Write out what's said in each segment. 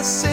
This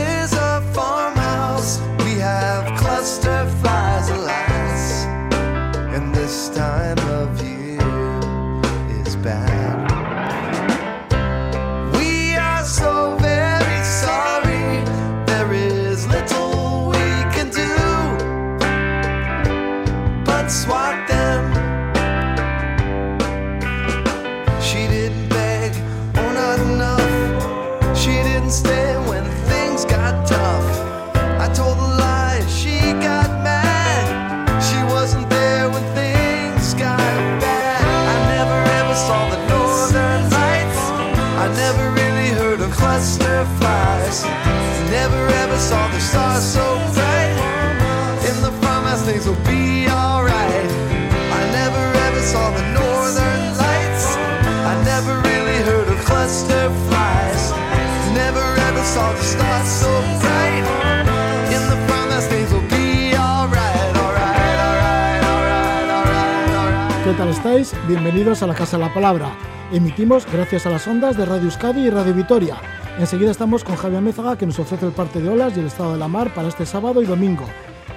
estáis? Bienvenidos a la Casa de la Palabra. Emitimos gracias a las ondas de Radio Euskadi y Radio Vitoria. Enseguida estamos con Javier Mézaga que nos ofrece el parte de olas y el estado de la mar para este sábado y domingo.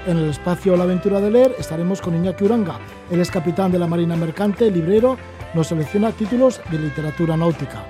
En el espacio La Aventura de Leer estaremos con Iñaki Uranga. Él es capitán de la Marina Mercante, librero, nos selecciona títulos de literatura náutica.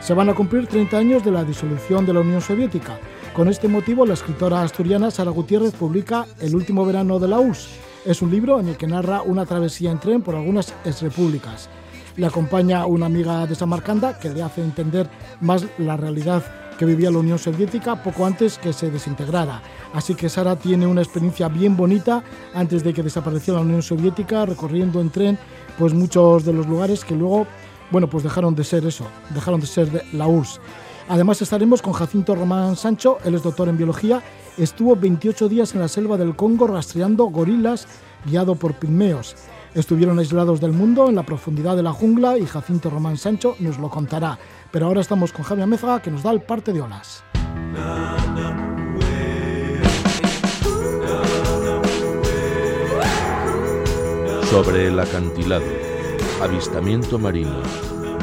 Se van a cumplir 30 años de la disolución de la Unión Soviética. Con este motivo, la escritora asturiana Sara Gutiérrez publica El último verano de la URSS. Es un libro en el que narra una travesía en tren por algunas exrepúblicas. Le acompaña una amiga de Samarcanda que le hace entender más la realidad que vivía la Unión Soviética poco antes que se desintegrara. Así que Sara tiene una experiencia bien bonita antes de que desapareciera la Unión Soviética, recorriendo en tren pues muchos de los lugares que luego, bueno, pues dejaron de ser eso, dejaron de ser la URSS. Además estaremos con Jacinto Román Sancho, él es doctor en biología, estuvo 28 días en la selva del Congo rastreando gorilas guiado por pigmeos. Estuvieron aislados del mundo en la profundidad de la jungla y Jacinto Román Sancho nos lo contará. Pero ahora estamos con Javier Mézaga que nos da el parte de olas. Sobre el acantilado, avistamiento marino,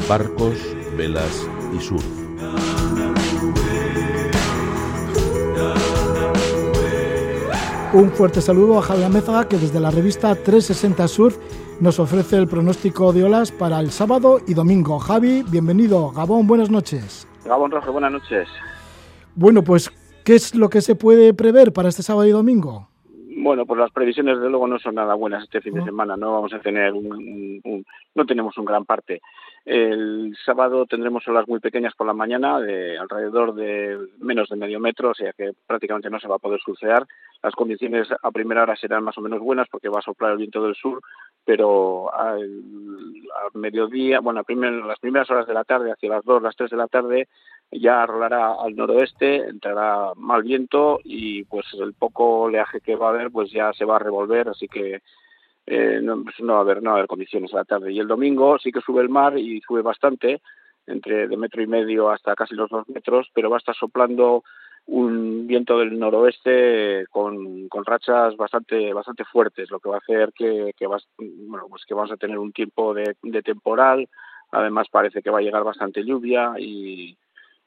barcos, velas y surf. Un fuerte saludo a Javier Mézaga que desde la revista 360 Surf nos ofrece el pronóstico de olas para el sábado y domingo. Javi, bienvenido. Gabón, buenas noches. Gabón Rojo, buenas noches. Bueno, pues, ¿qué es lo que se puede prever para este sábado y domingo? Bueno, pues las previsiones de luego no son nada buenas este fin de semana, no vamos a tener un, un- un- no tenemos un gran parte. El sábado tendremos olas muy pequeñas por la mañana, de alrededor de menos de medio metro, o sea que prácticamente no se va a poder surfear. Las condiciones a primera hora serán más o menos buenas porque va a soplar el viento del sur, pero al, al mediodía, bueno, a las primeras horas de la tarde, hacia las 2, las 3 de la tarde, ya rolará al noroeste, entrará mal viento y pues el poco oleaje que va a haber pues ya se va a revolver, así que eh, no, pues no va a haber no a condiciones a la tarde. Y el domingo sí que sube el mar y sube bastante, entre de metro y medio hasta casi los dos metros, pero va a estar soplando un viento del noroeste con, con rachas bastante bastante fuertes, lo que va a hacer que, que, bueno, pues que vamos a tener un tiempo de, de temporal. Además parece que va a llegar bastante lluvia y,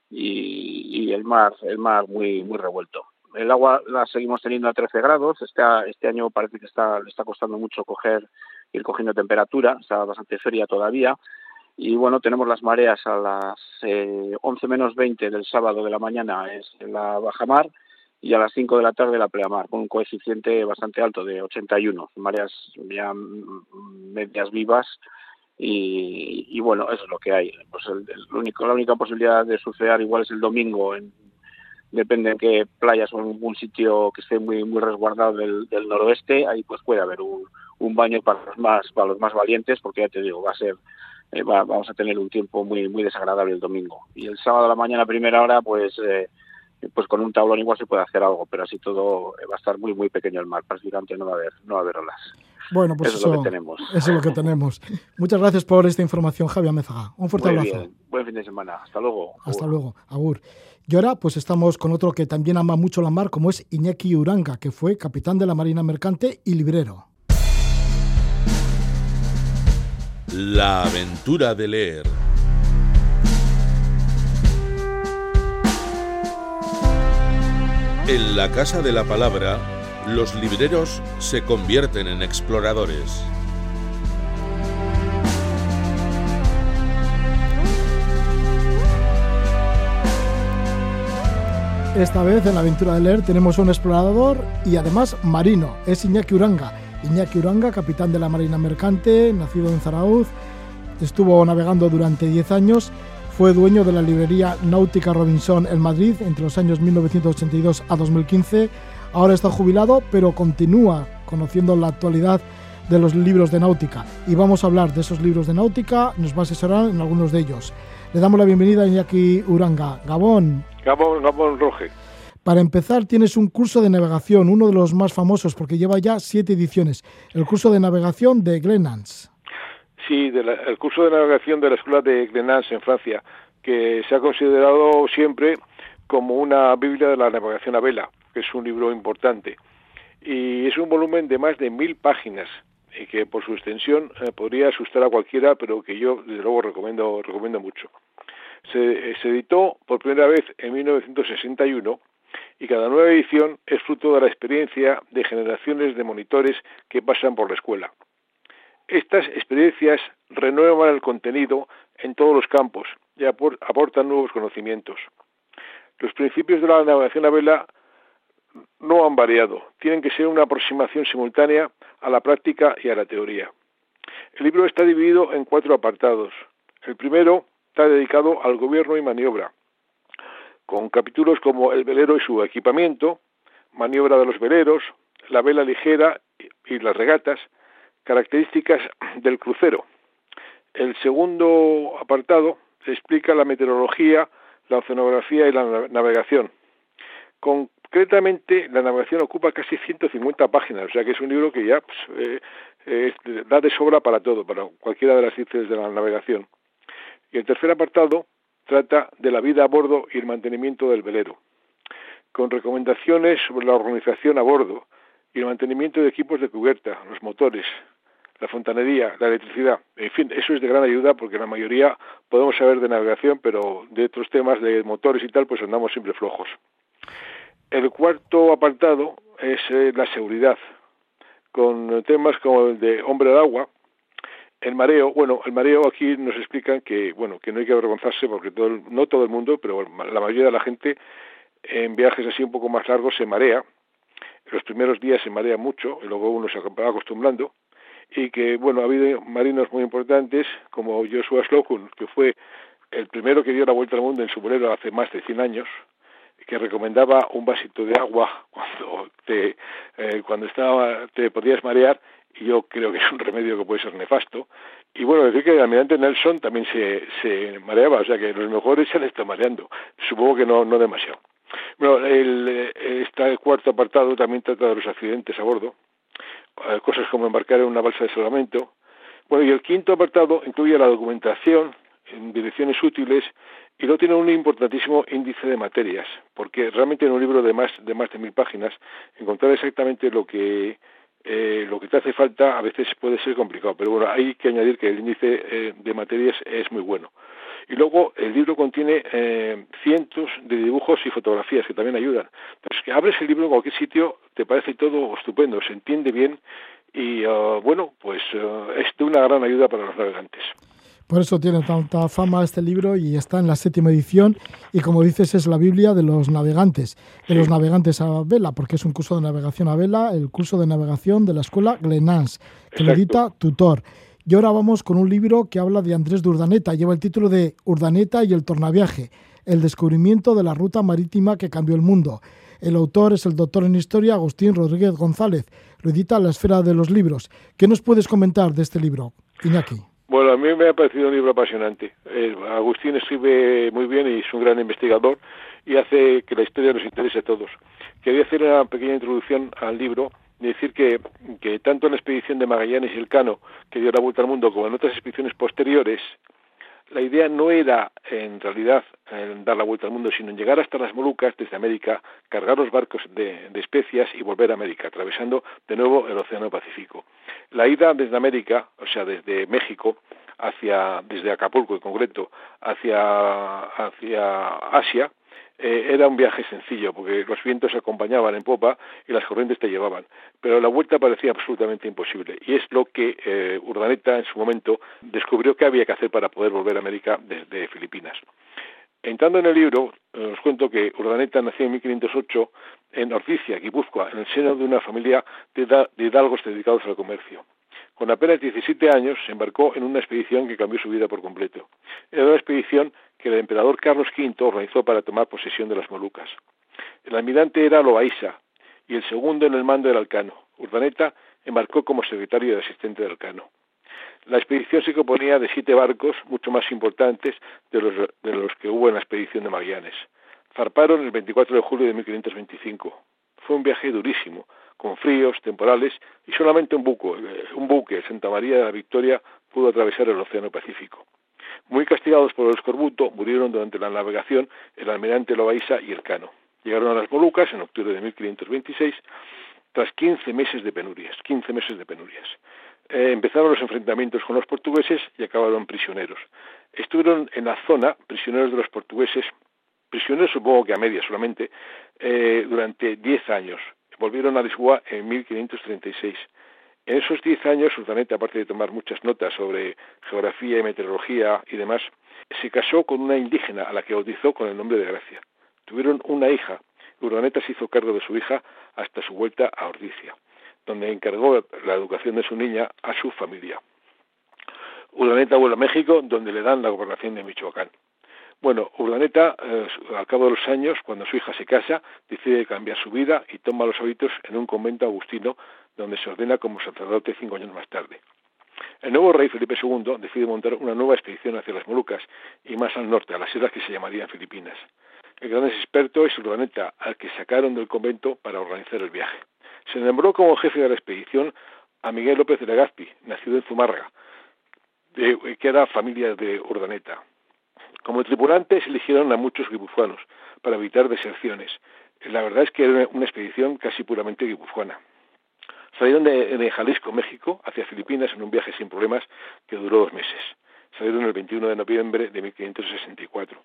y, y el mar el mar muy muy revuelto. El agua la seguimos teniendo a 13 grados. Este, este año parece que está le está costando mucho coger ir cogiendo temperatura, está bastante fría todavía. Y bueno, tenemos las mareas a las eh, 11 menos 20 del sábado de la mañana es la baja mar y a las 5 de la tarde la pleamar, con un coeficiente bastante alto de 81, mareas ya mm, medias vivas y, y bueno, eso es lo que hay. Pues el, único, la única posibilidad de surfear igual es el domingo, en, depende en qué playas o en algún sitio que esté muy muy resguardado del, del noroeste, ahí pues puede haber un, un baño para los más para los más valientes, porque ya te digo, va a ser eh, va- vamos a tener un tiempo muy muy desagradable el domingo. Y el sábado a la mañana a primera hora, pues eh, pues con un tablón igual se puede hacer algo, pero así todo eh, va a estar muy muy pequeño el mar, prácticamente no va a haber no va a haber olas. Bueno, pues Eso eso, es lo que tenemos. eso es lo que tenemos. Muchas gracias por esta información, Javier Mézaga. Un fuerte Muy abrazo. bien, buen fin de semana. Hasta luego. Hasta Agur. luego, Agur. Y ahora pues estamos con otro que también ama mucho la mar, como es Iñaki Uranga, que fue capitán de la Marina Mercante y librero. La aventura de leer. En la Casa de la Palabra, los libreros se convierten en exploradores. Esta vez en la aventura de leer tenemos un explorador y además marino, es Iñaki Uranga. Iñaki Uranga, capitán de la Marina Mercante, nacido en Zarauz, estuvo navegando durante 10 años, fue dueño de la librería Náutica Robinson en Madrid entre los años 1982 a 2015. Ahora está jubilado, pero continúa conociendo la actualidad de los libros de náutica. Y vamos a hablar de esos libros de náutica, nos va a asesorar en algunos de ellos. Le damos la bienvenida a Iñaki Uranga. Gabón. Gabón, Gabón Roge. Para empezar, tienes un curso de navegación, uno de los más famosos, porque lleva ya siete ediciones, el curso de navegación de Glenans. Sí, el curso de navegación de la Escuela de Glenans en Francia, que se ha considerado siempre como una Biblia de la navegación a vela, que es un libro importante. Y es un volumen de más de mil páginas, y que por su extensión eh, podría asustar a cualquiera, pero que yo desde luego recomiendo, recomiendo mucho. Se, se editó por primera vez en 1961 y cada nueva edición es fruto de la experiencia de generaciones de monitores que pasan por la escuela. Estas experiencias renuevan el contenido en todos los campos y aportan nuevos conocimientos. Los principios de la navegación a vela no han variado, tienen que ser una aproximación simultánea a la práctica y a la teoría. El libro está dividido en cuatro apartados. El primero está dedicado al gobierno y maniobra, con capítulos como el velero y su equipamiento, maniobra de los veleros, la vela ligera y las regatas, características del crucero. El segundo apartado explica la meteorología, la oceanografía y la navegación. Concretamente, la navegación ocupa casi 150 páginas, o sea que es un libro que ya pues, eh, da de sobra para todo, para cualquiera de las ciencias de la navegación. Y el tercer apartado trata de la vida a bordo y el mantenimiento del velero, con recomendaciones sobre la organización a bordo y el mantenimiento de equipos de cubierta, los motores, la fontanería, la electricidad. En fin, eso es de gran ayuda porque la mayoría podemos saber de navegación, pero de otros temas de motores y tal, pues andamos siempre flojos. El cuarto apartado es eh, la seguridad, con temas como el de hombre de agua, el mareo, bueno, el mareo aquí nos explican que, bueno, que no hay que avergonzarse porque todo no todo el mundo, pero la mayoría de la gente en viajes así un poco más largos se marea. Los primeros días se marea mucho y luego uno se va acostumbrando y que, bueno, ha habido marinos muy importantes como Joshua Slocum, que fue el primero que dio la vuelta al mundo en su bolero hace más de 100 años, que recomendaba un vasito de agua cuando te eh, cuando estaba te podías marear y yo creo que es un remedio que puede ser nefasto. Y bueno, decir que el almirante Nelson también se, se mareaba, o sea que los mejores se han estado mareando. Supongo que no, no demasiado. Bueno, el, este cuarto apartado también trata de los accidentes a bordo, eh, cosas como embarcar en una balsa de salvamento. Bueno, y el quinto apartado incluye la documentación en direcciones útiles y luego tiene un importantísimo índice de materias, porque realmente en un libro de más de más de mil páginas encontrar exactamente lo que eh, lo que te hace falta a veces puede ser complicado, pero bueno, hay que añadir que el índice eh, de materias es muy bueno. Y luego el libro contiene eh, cientos de dibujos y fotografías que también ayudan. Pero es que abres el libro en cualquier sitio, te parece todo estupendo, se entiende bien y uh, bueno, pues uh, es de una gran ayuda para los navegantes. Por eso tiene tanta fama este libro y está en la séptima edición y como dices es la Biblia de los navegantes, de los navegantes a vela, porque es un curso de navegación a vela, el curso de navegación de la escuela Glenans, que lo edita Tutor. Y ahora vamos con un libro que habla de Andrés de Urdaneta, lleva el título de Urdaneta y el tornaviaje, el descubrimiento de la ruta marítima que cambió el mundo. El autor es el doctor en historia Agustín Rodríguez González, lo edita La Esfera de los Libros. ¿Qué nos puedes comentar de este libro, Iñaki? Bueno, a mí me ha parecido un libro apasionante. Eh, Agustín escribe muy bien y es un gran investigador y hace que la historia nos interese a todos. Quería hacer una pequeña introducción al libro y decir que, que tanto en la expedición de Magallanes y el Cano, que dio la vuelta al mundo, como en otras expediciones posteriores, la idea no era en realidad dar la vuelta al mundo, sino en llegar hasta las Molucas desde América, cargar los barcos de, especias y volver a América, atravesando de nuevo el Océano Pacífico. La ida desde América, o sea, desde México, hacia, desde Acapulco en concreto, hacia, hacia Asia, eh, era un viaje sencillo porque los vientos acompañaban en popa y las corrientes te llevaban, pero la vuelta parecía absolutamente imposible y es lo que eh, Urdaneta en su momento descubrió que había que hacer para poder volver a América desde Filipinas. Entrando en el libro, eh, os cuento que Urdaneta nació en 1508 en Orticia, Guipúzcoa, en el seno de una familia de hidalgos dedicados al comercio. Con apenas 17 años se embarcó en una expedición que cambió su vida por completo. Era una expedición que el emperador Carlos V organizó para tomar posesión de las Molucas. El almirante era Loaiza y el segundo en el mando era Alcano. Urdaneta embarcó como secretario y asistente del Alcano. La expedición se componía de siete barcos, mucho más importantes de los, de los que hubo en la expedición de Magallanes. Zarparon el 24 de julio de 1525. Fue un viaje durísimo, con fríos, temporales, y solamente un buque, eh, un buque, Santa María de la Victoria, pudo atravesar el Océano Pacífico. Muy castigados por el escorbuto, murieron durante la navegación el almirante Loaiza y el Cano. Llegaron a las Molucas en octubre de 1526, tras 15 meses de penurias, 15 meses de penurias. Eh, empezaron los enfrentamientos con los portugueses y acabaron prisioneros. Estuvieron en la zona prisioneros de los portugueses, prisioneros supongo que a media solamente, eh, durante 10 años volvieron a Lisboa en 1536. En esos diez años, Urdaneta, aparte de tomar muchas notas sobre geografía y meteorología y demás, se casó con una indígena a la que bautizó con el nombre de Gracia. Tuvieron una hija. Urdaneta se hizo cargo de su hija hasta su vuelta a Ordicia, donde encargó la educación de su niña a su familia. Urdaneta vuelve a México, donde le dan la gobernación de Michoacán. Bueno, Urdaneta, eh, al cabo de los años, cuando su hija se casa, decide cambiar su vida y toma los hábitos en un convento agustino donde se ordena como sacerdote cinco años más tarde. El nuevo rey Felipe II decide montar una nueva expedición hacia las Molucas y más al norte, a las islas que se llamarían Filipinas. El gran experto es Urdaneta, al que sacaron del convento para organizar el viaje. Se nombró como jefe de la expedición a Miguel López de Legazpi, nacido en Zumárraga, que era familia de Urdaneta. Como tripulantes eligieron a muchos guipuzcoanos para evitar deserciones. La verdad es que era una expedición casi puramente guipuzcoana. Salieron de, Jalisco, México, hacia Filipinas en un viaje sin problemas que duró dos meses. Salieron el 21 de noviembre de 1564.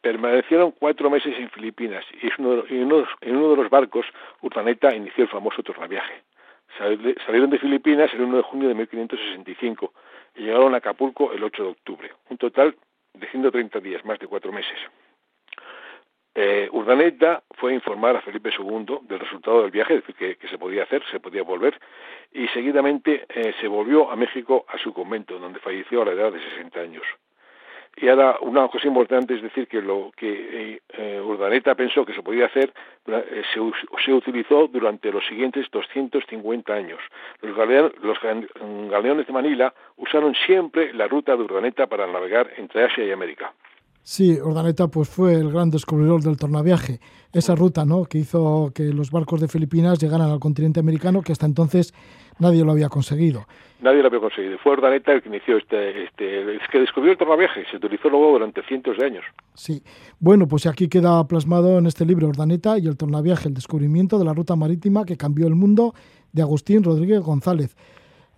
Permanecieron cuatro meses en Filipinas y, en uno de los barcos Urdaneta inició el famoso tornaviaje. Salieron de Filipinas el 1 de junio de 1565 y llegaron a Acapulco el 8 de octubre. Un total de 130 días, más de cuatro meses. Eh, Urdaneta fue a informar a Felipe II del resultado del viaje, es decir, que, se podía hacer, se podía volver, y seguidamente eh, se volvió a México a su convento, donde falleció a la edad de 60 años. Y ahora una cosa importante es decir que lo que eh, Urdaneta pensó que se podía hacer eh, se, utilizó durante los siguientes 250 años. Los, los galeones de Manila usaron siempre la ruta de Urdaneta para navegar entre Asia y América. Sí, Urdaneta pues fue el gran descubridor del tornaviaje, esa ruta ¿no? que hizo que los barcos de Filipinas llegaran al continente americano que hasta entonces nadie lo había conseguido. Nadie lo había conseguido. Fue Urdaneta el que inició este, este es que descubrió el tornaviaje, se utilizó luego durante cientos de años. Sí, bueno, pues aquí queda plasmado en este libro Urdaneta y el tornaviaje, el descubrimiento de la ruta marítima que cambió el mundo de Agustín Rodríguez González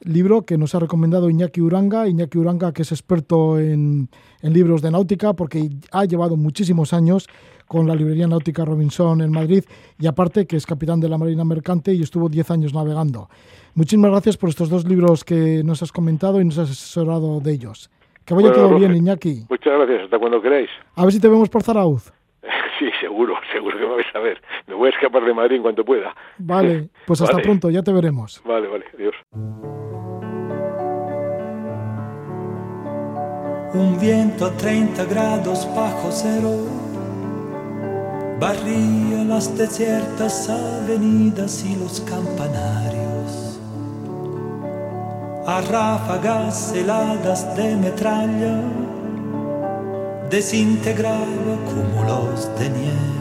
libro que nos ha recomendado Iñaki Uranga, Iñaki Uranga que es experto en, libros de náutica porque ha llevado muchísimos años con la librería náutica Robinson en Madrid y aparte que es capitán de la Marina Mercante y estuvo 10 años navegando. Muchísimas gracias por estos dos libros que nos has comentado y nos has asesorado de ellos. Que vaya todo bien, Iñaki. Muchas gracias, hasta cuando queráis. A ver si te vemos por Zarauz. Sí, seguro, seguro que me vais a ver. Me voy a escapar de Madrid en cuanto pueda. Vale, pues hasta pronto, ya te veremos. Vale, vale, adiós. Un viento a 30 grados bajo cero barría las desiertas avenidas y los campanarios. A ráfagas heladas de metralla desintegraba cúmulos de nieve.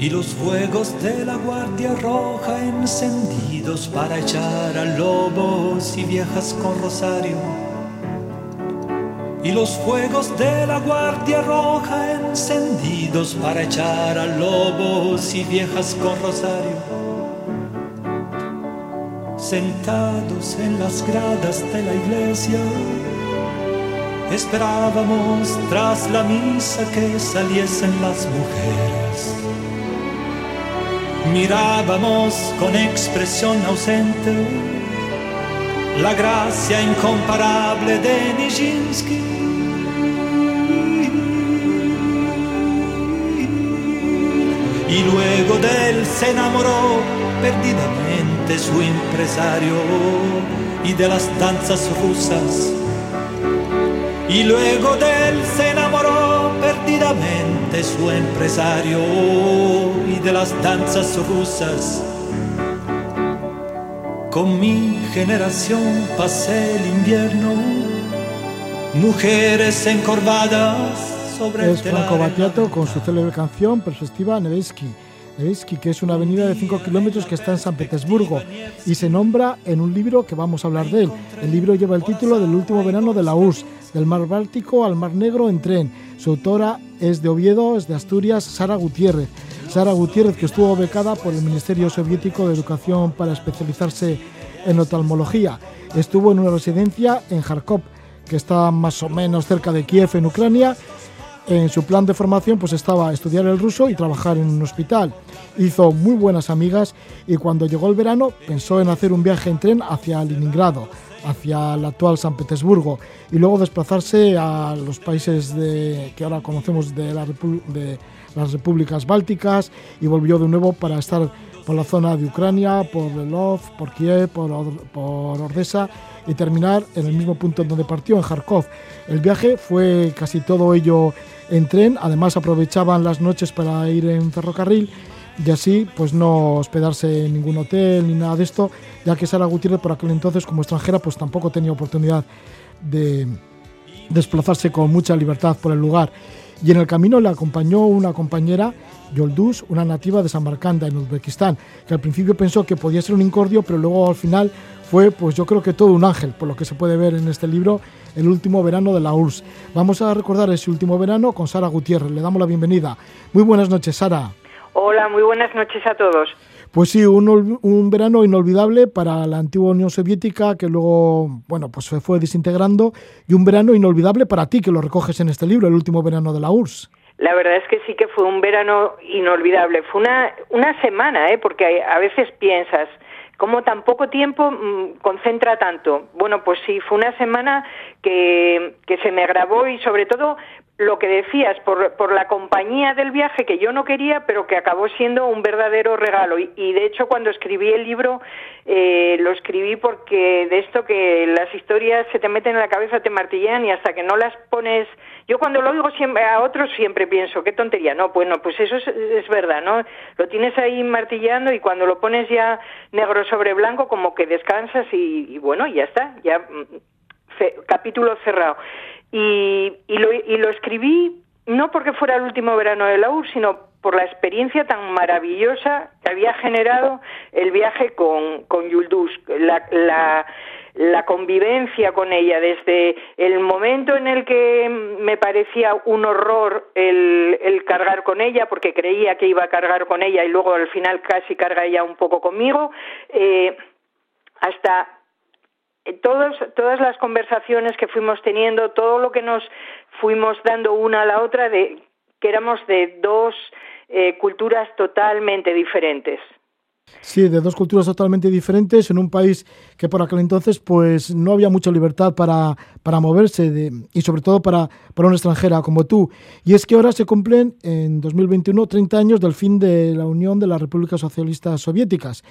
y los fuegos de la Guardia Roja encendidos para echar a lobos y viejas con rosario. Y los fuegos de la Guardia Roja encendidos para echar a lobos y viejas con rosario. Sentados en las gradas de la iglesia, Esperábamos tras la misa que saliesen las mujeres. Mirábamos con expresión ausente la gracia incomparable de Nijinsky. Y luego de él se enamoró perdidamente su empresario y de las danzas rusas. Y luego de él se enamoró perdidamente su empresario y de las danzas rusas. Con mi generación pasé el invierno, mujeres encorvadas sobre es Franco Battiato con su célebre canción Perspectiva Nevesky que es una avenida de 5 kilómetros que está en San Petersburgo y se nombra en un libro que vamos a hablar de él. El libro lleva el título del último verano de la URSS, del Mar Báltico al Mar Negro en tren. Su autora es de Oviedo, es de Asturias, Sara Gutiérrez. Sara Gutiérrez, que estuvo becada por el Ministerio Soviético de Educación para especializarse en oftalmología. Estuvo en una residencia en Kharkov, que está más o menos cerca de Kiev, en Ucrania, en su plan de formación pues estaba estudiar el ruso y trabajar en un hospital. Hizo muy buenas amigas y cuando llegó el verano pensó en hacer un viaje en tren hacia Leningrado, hacia el actual San Petersburgo y luego desplazarse a los países de, que ahora conocemos de, de las repúblicas bálticas y volvió de nuevo para estar por la zona de Ucrania, por Lvov, por Kiev, por, por Ordesa y terminar en el mismo punto donde partió, en Kharkov. El viaje fue casi todo ello en tren, además aprovechaban las noches para ir en ferrocarril y así pues no hospedarse en ningún hotel ni nada de esto, ya que Sara Gutiérrez por aquel entonces como extranjera pues tampoco tenía oportunidad de desplazarse con mucha libertad por el lugar. Y en el camino le acompañó una compañera, Yoldus, una nativa de Samarcanda, en Uzbekistán, que al principio pensó que podía ser un incordio, pero luego al final fue, pues yo creo que todo un ángel, por lo que se puede ver en este libro, el último verano de la URSS. Vamos a recordar ese último verano con Sara Gutiérrez. Le damos la bienvenida. Muy buenas noches, Sara. Hola, muy buenas noches a todos. Pues sí, un, verano inolvidable para la antigua Unión Soviética que luego, bueno, pues se fue desintegrando y un verano inolvidable para ti que lo recoges en este libro, el último verano de la URSS. La verdad es que sí que fue un verano inolvidable. Fue una, una semana, ¿eh? porque a veces piensas, ¿Cómo tan poco tiempo mm, concentra tanto? Bueno, pues sí, fue una semana que, que se me grabó y sobre todo lo que decías, por, por, la compañía del viaje que yo no quería, pero que acabó siendo un verdadero regalo. Y, de hecho, cuando escribí el libro, eh, lo escribí porque de esto que las historias se te meten en la cabeza, te martillean y hasta que no las pones. Yo cuando lo oigo siempre, a otros siempre pienso, qué tontería. No, pues no, pues eso es, es verdad, ¿no? Lo tienes ahí martillando y cuando lo pones ya negro sobre blanco, como que descansas y, y bueno, ya está, ya mm, capítulo cerrado. Y, y, lo, y lo escribí no porque fuera el último verano de la UR, sino por la experiencia tan maravillosa que había generado el viaje con, con Yuldus, la, la, convivencia con ella, desde el momento en el que me parecía un horror el, el, cargar con ella, porque creía que iba a cargar con ella y luego al final casi carga ella un poco conmigo, eh, hasta eh, todos, todas las conversaciones que fuimos teniendo, todo lo que nos fuimos dando una a la otra, de que éramos de dos eh, culturas totalmente diferentes. Sí, de dos culturas totalmente diferentes en un país que por aquel entonces pues no había mucha libertad para, para moverse de, y sobre todo para, para una extranjera como tú. Y es que ahora se cumplen en 2021 30 años del fin de la Unión de las Repúblicas Socialistas Soviéticas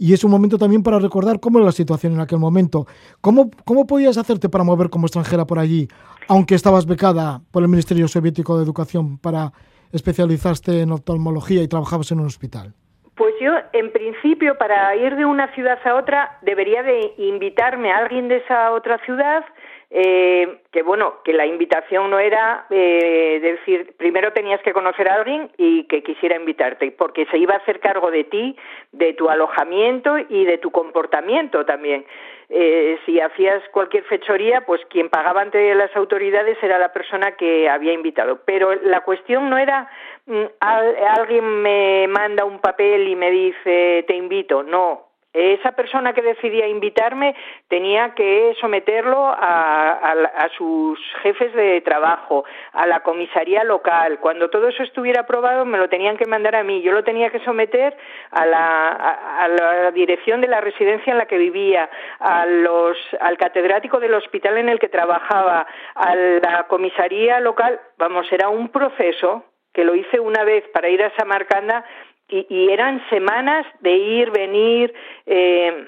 y es un momento también para recordar cómo era la situación en aquel momento. ¿Cómo, cómo podías hacerte para mover como extranjera por allí, aunque estabas becada por el Ministerio Soviético de Educación para especializarte en oftalmología y trabajabas en un hospital? Pues yo, en principio, para ir de una ciudad a otra, debería de invitarme a alguien de esa otra ciudad eh, que bueno, que la invitación no era eh, decir, primero tenías que conocer a alguien y que quisiera invitarte, porque se iba a hacer cargo de ti, de tu alojamiento y de tu comportamiento también. Eh, si hacías cualquier fechoría, pues quien pagaba ante las autoridades era la persona que había invitado. Pero la cuestión no era mm, alguien me manda un papel y me dice te invito, no, esa persona que decidía invitarme tenía que someterlo a, sus jefes de trabajo, a la comisaría local. Cuando todo eso estuviera aprobado, me lo tenían que mandar a mí. Yo lo tenía que someter a la, dirección de la residencia en la que vivía, al catedrático del hospital en el que trabajaba, a la comisaría local. Vamos, era un proceso que lo hice una vez para ir a Samarcanda y, eran semanas de ir, venir, eh,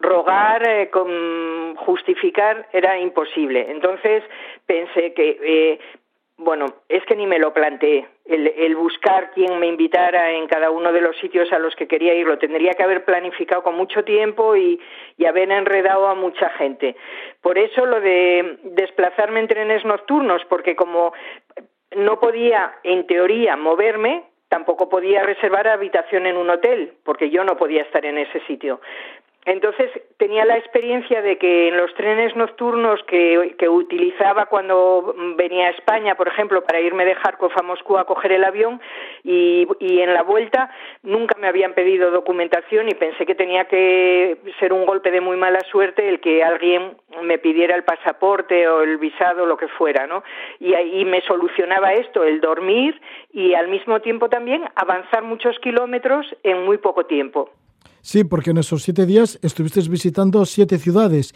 rogar, eh, justificar, era imposible. Entonces pensé que, eh, bueno, es que ni me lo planteé. El, buscar quién me invitara en cada uno de los sitios a los que quería ir, lo tendría que haber planificado con mucho tiempo y, y haber enredado a mucha gente. Por eso lo de desplazarme en trenes nocturnos, porque como no podía, en teoría, moverme, tampoco podía reservar habitación en un hotel, porque yo no podía estar en ese sitio. Entonces tenía la experiencia de que en los trenes nocturnos que, utilizaba cuando venía a España, por ejemplo, para irme de Kharkov a Moscú a coger el avión y, en la vuelta nunca me habían pedido documentación y pensé que tenía que ser un golpe de muy mala suerte el que alguien me pidiera el pasaporte o el visado, lo que fuera, ¿no? Y ahí me solucionaba esto, el dormir y al mismo tiempo también avanzar muchos kilómetros en muy poco tiempo. Sí, porque en esos siete días estuviste visitando siete ciudades.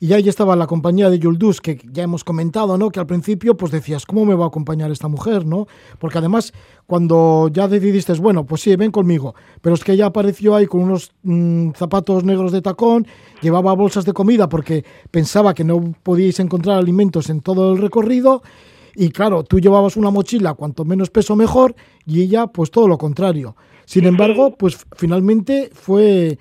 Y ahí estaba la compañía de Yuldus, que ya hemos comentado, ¿no? Que al principio pues decías, ¿cómo me va a acompañar esta mujer, no? Porque además, cuando ya decidiste, bueno, pues sí, ven conmigo, pero es que ella apareció ahí con unos mm, zapatos negros de tacón, llevaba bolsas de comida porque pensaba que no podíais encontrar alimentos en todo el recorrido, y claro, tú llevabas una mochila, cuanto menos peso mejor, y ella pues todo lo contrario. Sin embargo, pues finalmente fue,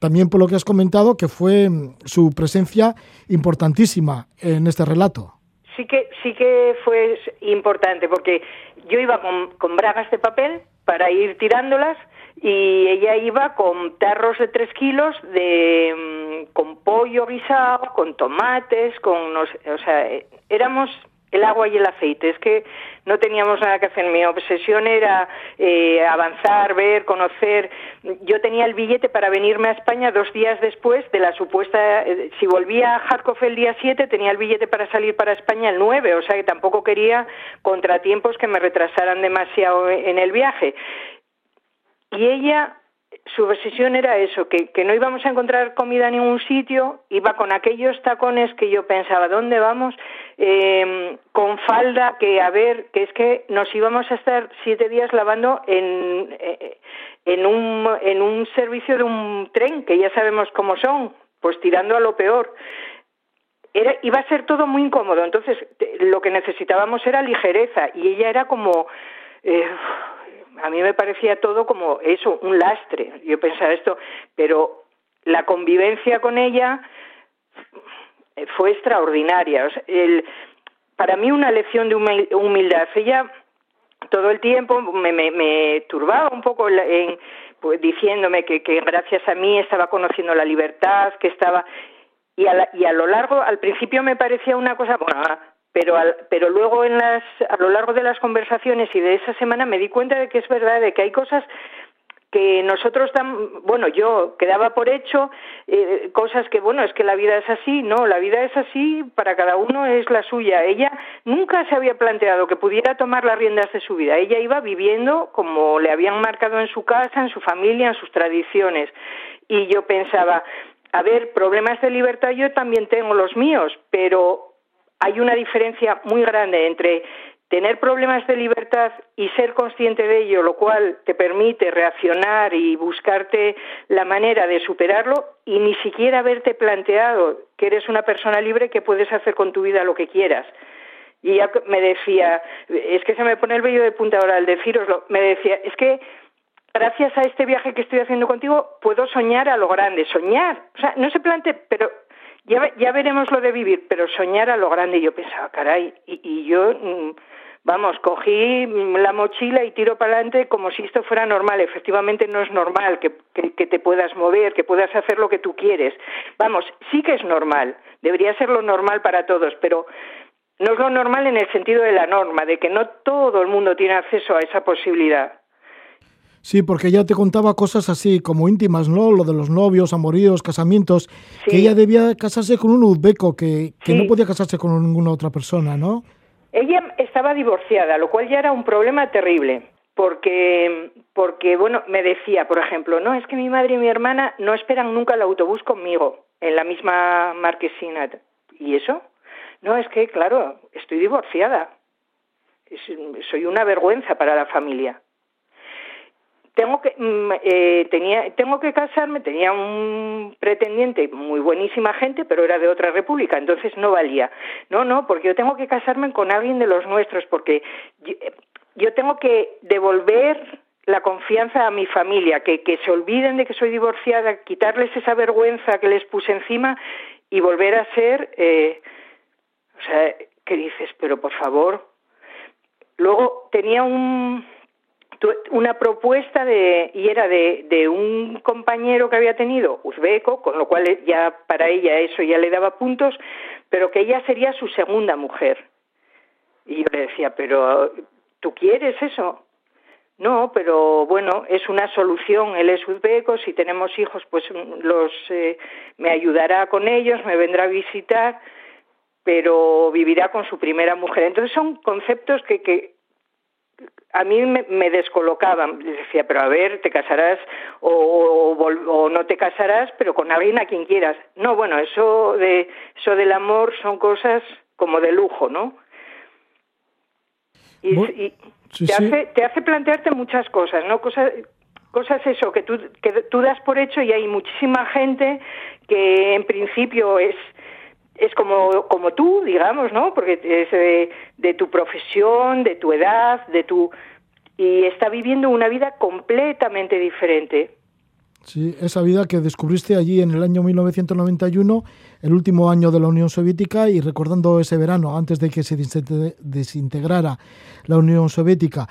también por lo que has comentado, que fue mm, su presencia importantísima en este relato. Sí que, sí que fue importante, porque yo iba con, con bragas de papel para ir tirándolas y ella iba con tarros de tres kilos de mm, con pollo guisado, con tomates, con o sea, éramos el agua y el aceite. Es que no teníamos nada que hacer. Mi obsesión era eh, avanzar, ver, conocer. Yo tenía el billete para venirme a España dos días después de la supuesta. Eh, si volvía a Kharkov el día 7, tenía el billete para salir para España el 9. O sea que tampoco quería contratiempos que me retrasaran demasiado en el viaje. Y ella su obsesión era eso, que, no íbamos a encontrar comida en ningún sitio, iba con aquellos tacones que yo pensaba, ¿dónde vamos? Eh, con falda, que a ver, que es que nos íbamos a estar siete días lavando en, eh, en, un, en un servicio de un tren, que ya sabemos cómo son, pues tirando a lo peor. Era, iba a ser todo muy incómodo, entonces lo que necesitábamos era ligereza y ella era como... Eh, a mí me parecía todo como eso, un lastre. Yo pensaba esto, pero la convivencia con ella fue extraordinaria. para mí una lección de humildad. Ella todo el tiempo me, turbaba un poco en, pues, diciéndome que, gracias a mí estaba conociendo la libertad, que estaba... Y a, y a lo largo, al principio me parecía una cosa, bueno, pero pero luego en las a lo largo de las conversaciones y de esa semana me di cuenta de que es verdad de que hay cosas que nosotros bueno yo quedaba por hecho eh, cosas que bueno es que la vida es así. No la vida es así para cada uno es la suya. Ella nunca se había planteado que pudiera tomar las riendas de su vida. Ella iba viviendo como le habían marcado en su casa en su familia en sus tradiciones. Y yo pensaba a ver problemas de libertad yo también tengo los míos pero hay una diferencia muy grande entre tener problemas de libertad y ser consciente de ello, lo cual te permite reaccionar y buscarte la manera de superarlo y ni siquiera haberte planteado que eres una persona libre que puedes hacer con tu vida lo que quieras. Y ella me decía, es que se me pone el vello de punta ahora al deciroslo, me decía, es que gracias a este viaje que estoy haciendo contigo puedo soñar a lo grande, soñar, o sea, no se plante, pero ya, ya veremos lo de vivir, pero soñar a lo grande. Y yo pensaba, caray, y, yo, mm, vamos, cogí la mochila y tiro para adelante como si esto fuera normal. Efectivamente no es normal que, que, te puedas mover, que puedas hacer lo que tú quieres. Vamos, sí que es normal, debería ser lo normal para todos, pero no es lo normal en el sentido de la norma, de que no todo el mundo tiene acceso a esa posibilidad. Sí, porque ella te contaba cosas así como íntimas, ¿no? Lo de los novios, amoríos, casamientos, que ella debía casarse con un uzbeco, que, que no podía casarse con ninguna otra persona, ¿no? Ella estaba divorciada, lo cual ya era un problema terrible, porque, porque, bueno, me decía, por ejemplo, no, es que mi madre y mi hermana no esperan nunca el autobús conmigo, en la misma marquesina. ¿Y eso? No, es que, claro, estoy divorciada. soy una vergüenza para la familia tengo que mm, eh, tenía tengo que casarme tenía un pretendiente muy buenísima gente pero era de otra república entonces no valía. No no porque yo tengo que casarme con alguien de los nuestros porque yo, tengo que devolver la confianza a mi familia que, que se olviden de que soy divorciada quitarles esa vergüenza que les puse encima y volver a ser eh, o sea qué dices pero por favor. Luego tenía un una propuesta de, y era de, un compañero que había tenido uzbeco, con lo cual ya para ella eso ya le daba puntos, pero que ella sería su segunda mujer. Y yo le decía, pero ¿tú quieres eso? No, pero bueno, es una solución. Él es uzbeco, si tenemos hijos, pues los eh, me ayudará con ellos, me vendrá a visitar, pero vivirá con su primera mujer. Entonces son conceptos que, que a mí me, descolocaban. Decía, pero a ver, te casarás o, o, no te casarás, pero con alguien a quien quieras. No, bueno, eso, de, eso del amor son cosas como de lujo, ¿no? Y, te, Hace, te hace plantearte muchas cosas, ¿no? Cosas, cosas eso, que tú, que tú das por hecho y hay muchísima gente que en principio es es como, como tú, digamos, ¿no? Porque es de, tu profesión, de tu edad, de tu... y está viviendo una vida completamente diferente. Sí, esa vida que descubriste allí en el año 1991, el último año de la Unión Soviética, y recordando ese verano, antes de que se desintegrara la Unión Soviética.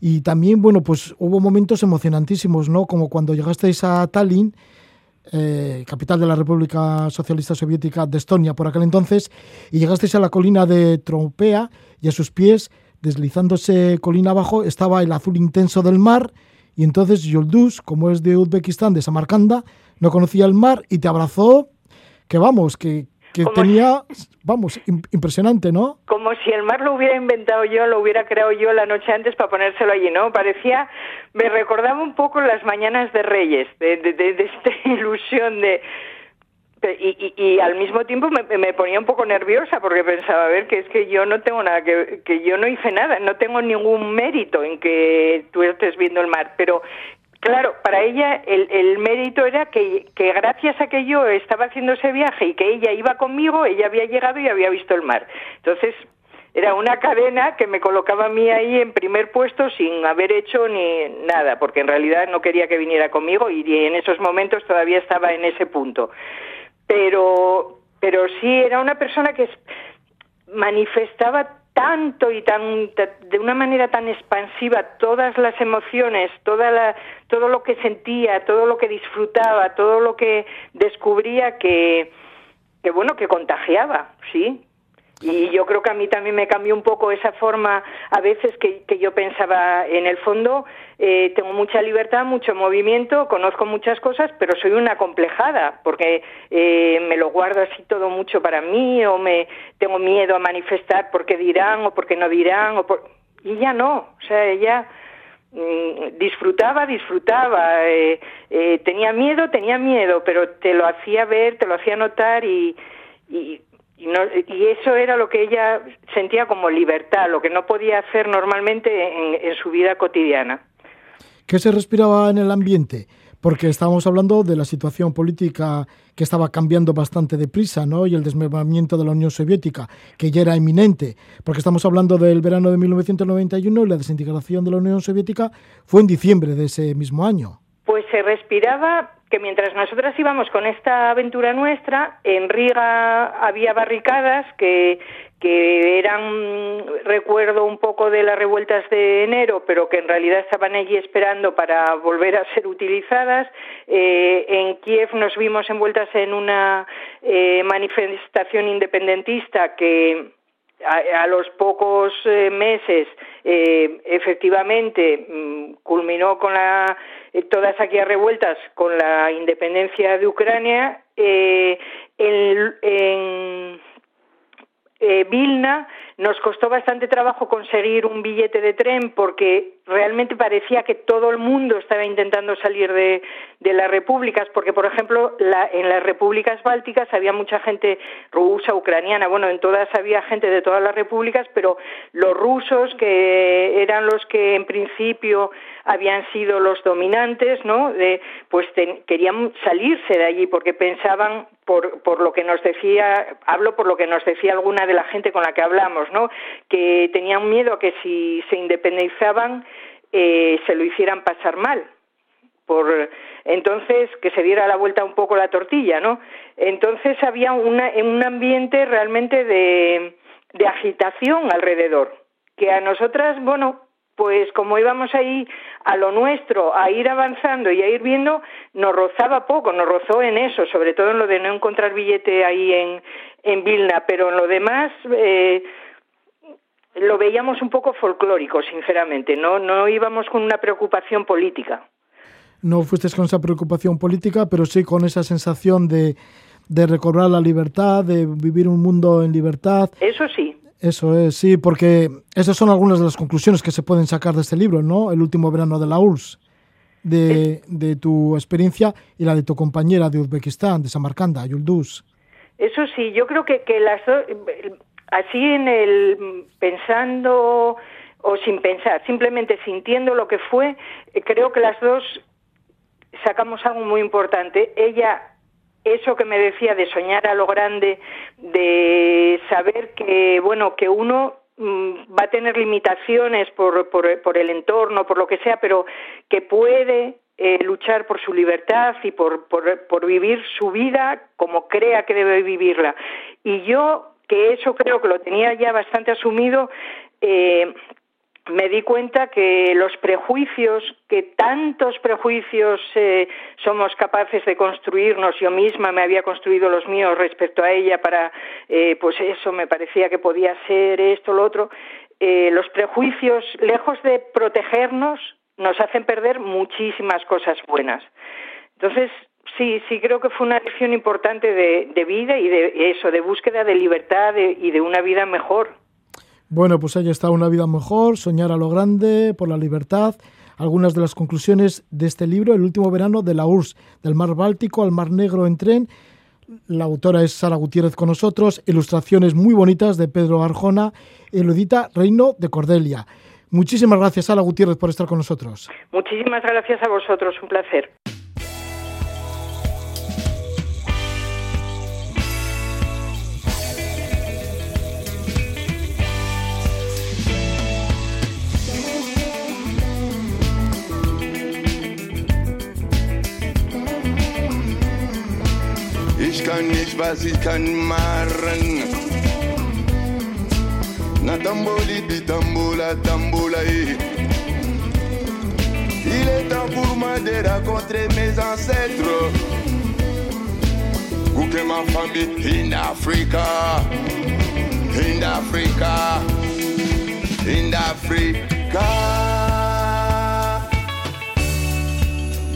Y también, bueno, pues hubo momentos emocionantísimos, ¿no? Como cuando llegasteis a Tallinn eh, capital de la República Socialista Soviética de Estonia por aquel entonces, y llegasteis a la colina de Trompea y a sus pies, deslizándose colina abajo, estaba el azul intenso del mar, y entonces Yoldus, como es de Uzbekistán, de Samarcanda, no conocía el mar y te abrazó, que vamos, que, que tenía, vamos, impresionante, ¿no? Como si el mar lo hubiera inventado yo, lo hubiera creado yo la noche antes para ponérselo allí, ¿no? Parecía, me recordaba un poco las mañanas de Reyes, de, de, esta ilusión de... Y, y, al mismo tiempo me, me, ponía un poco nerviosa porque pensaba, a ver, que es que yo no tengo nada, que, que yo no hice nada, no tengo ningún mérito en que tú estés viendo el mar, pero Claro, para ella el, mérito era que, que, gracias a que yo estaba haciendo ese viaje y que ella iba conmigo, ella había llegado y había visto el mar. Entonces, era una cadena que me colocaba a mí ahí en primer puesto sin haber hecho ni nada, porque en realidad no quería que viniera conmigo y en esos momentos todavía estaba en ese punto. Pero, pero sí era una persona que manifestaba tanto y tan de una manera tan expansiva todas las emociones, toda todo lo que sentía, todo lo que disfrutaba, todo lo que descubría que que bueno, que contagiaba, sí, y yo creo que a mí también me cambió un poco esa forma, a veces que, yo pensaba, en el fondo, eh, tengo mucha libertad, mucho movimiento, conozco muchas cosas, pero soy una complejada, porque eh, me lo guardo así todo mucho para mí, o me tengo miedo a manifestar porque dirán o porque no dirán, o y ya no, o sea, ella mm, disfrutaba, disfrutaba, eh, tenía miedo, tenía miedo, pero te lo hacía ver, te lo hacía notar y, y y, eso era lo que ella sentía como libertad, lo que no podía hacer normalmente en, su vida cotidiana. ¿Qué se respiraba en el ambiente? Porque estábamos hablando de la situación política que estaba cambiando bastante deprisa, ¿no? Y el desmembramiento de la Unión Soviética, que ya era inminente. Porque estamos hablando del verano de 1991 y la desintegración de la Unión Soviética fue en diciembre de ese mismo año. Pues se respiraba que mientras nosotras íbamos con esta aventura nuestra, en Riga había barricadas que, que eran, recuerdo un poco de las revueltas de enero, pero que en realidad estaban allí esperando para volver a ser utilizadas. Eh, en Kiev nos vimos envueltas en una eh, manifestación independentista que a, los pocos eh, meses eh, efectivamente mm, culminó con la eh, todas aquellas revueltas con la independencia de Ucrania en, en Vilna nos costó bastante trabajo conseguir un billete de tren porque realmente parecía que todo el mundo estaba intentando salir de, las repúblicas, porque, por ejemplo, en las repúblicas bálticas había mucha gente rusa, ucraniana, bueno, en todas había gente de todas las repúblicas, pero los rusos, que eran los que en principio habían sido los dominantes, ¿no? pues querían salirse de allí porque pensaban, por, por lo que nos decía, hablo por lo que nos decía alguna de la gente con la que hablamos, ¿no? Que tenían miedo a que si se independizaban eh, se lo hicieran pasar mal por entonces que se diera la vuelta un poco la tortilla, ¿no? Entonces había una, un ambiente realmente de, de agitación alrededor, que a nosotras, bueno, pues como íbamos ahí a lo nuestro, a ir avanzando y a ir viendo, nos rozaba poco, nos rozó en eso, sobre todo en lo de no encontrar billete ahí en, en Vilna, pero en lo demás eh, lo veíamos un poco folclórico, sinceramente, no, no íbamos con una preocupación política. No fuiste con esa preocupación política, pero sí con esa sensación de, de recobrar la libertad, de vivir un mundo en libertad. Eso sí. Eso es, sí, porque esas son algunas de las conclusiones que se pueden sacar de este libro, ¿no? El último verano de la URSS, de, de tu experiencia y la de tu compañera de Uzbekistán, de Samarcanda, Yulduz. Eso sí, yo creo que, que las dos, así en el pensando o sin pensar, simplemente sintiendo lo que fue, eh, creo que las dos sacamos algo muy importante. Ella, eso que me decía de soñar a lo grande, de saber que, bueno, que uno mm, va a tener limitaciones por, por, el entorno, por lo que sea, pero que puede eh, luchar por su libertad y por, por, por vivir su vida como crea que debe vivirla. Y yo que eso creo que lo tenía ya bastante asumido, eh, me di cuenta que los prejuicios, que tantos prejuicios eh, somos capaces de construirnos, yo misma me había construido los míos respecto a ella para, eh, pues eso, me parecía que podía ser esto, lo otro, los prejuicios, lejos de protegernos, nos hacen perder muchísimas cosas buenas. Entonces, Sí, sí, creo que fue una lección importante de, vida y de eso, de búsqueda de libertad y de una vida mejor. Bueno, pues ahí está una vida mejor, soñar a lo grande, por la libertad. Algunas de las conclusiones de este libro, El último verano de la URSS, del Mar Báltico al Mar Negro en tren. La autora es Sara Gutiérrez con nosotros, ilustraciones muy bonitas de Pedro Arjona, eludita Reino de Cordelia. Muchísimas gracias, Sara Gutiérrez, por estar con nosotros. Muchísimas gracias a vosotros, un placer. Ich kann nicht, was ich kann machen. Na tamboli di tambola, tambola, eh. Il est temps pour moi de rencontrer mes ancêtres. Couper ma famille in Africa. In Africa. In Africa.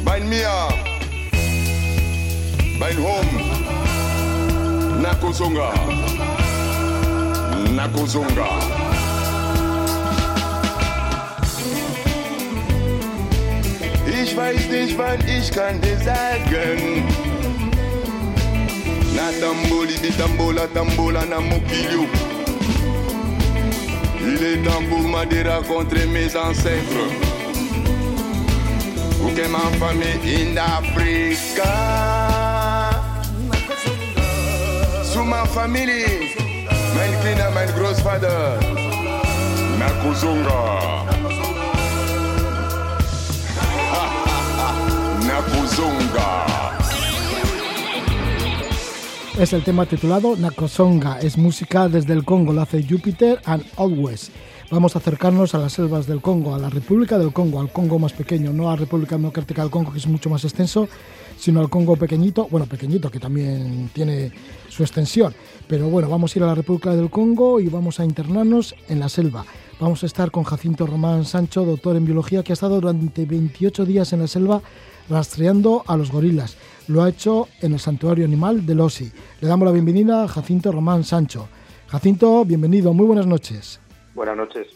Bind me up. Bind home. Nakuzunga. Nakuzunga. Ich weiß nicht, wann ich kann dir sagen. Na tamboli di tambola, tambola na mokilio. Il est temps pour moi de rencontrer mes ancêtres. Ou que ma famille in Africa. My family, mein Kinder, mein Großvater, Nakuzunga. Nakuzunga. Es el tema titulado Nakuzunga, es música desde el Congo, lo hace Jupiter and Always. Vamos a acercarnos a las selvas del Congo, a la República del Congo, al Congo más pequeño, no a la República Democrática del Congo, que es mucho más extenso, sino al Congo pequeñito, bueno, pequeñito, que también tiene su extensión. Pero bueno, vamos a ir a la República del Congo y vamos a internarnos en la selva. Vamos a estar con Jacinto Román Sancho, doctor en biología, que ha estado durante 28 días en la selva rastreando a los gorilas. Lo ha hecho en el santuario animal de Losi. Le damos la bienvenida a Jacinto Román Sancho. Jacinto, bienvenido, muy buenas noches. Buenas noches.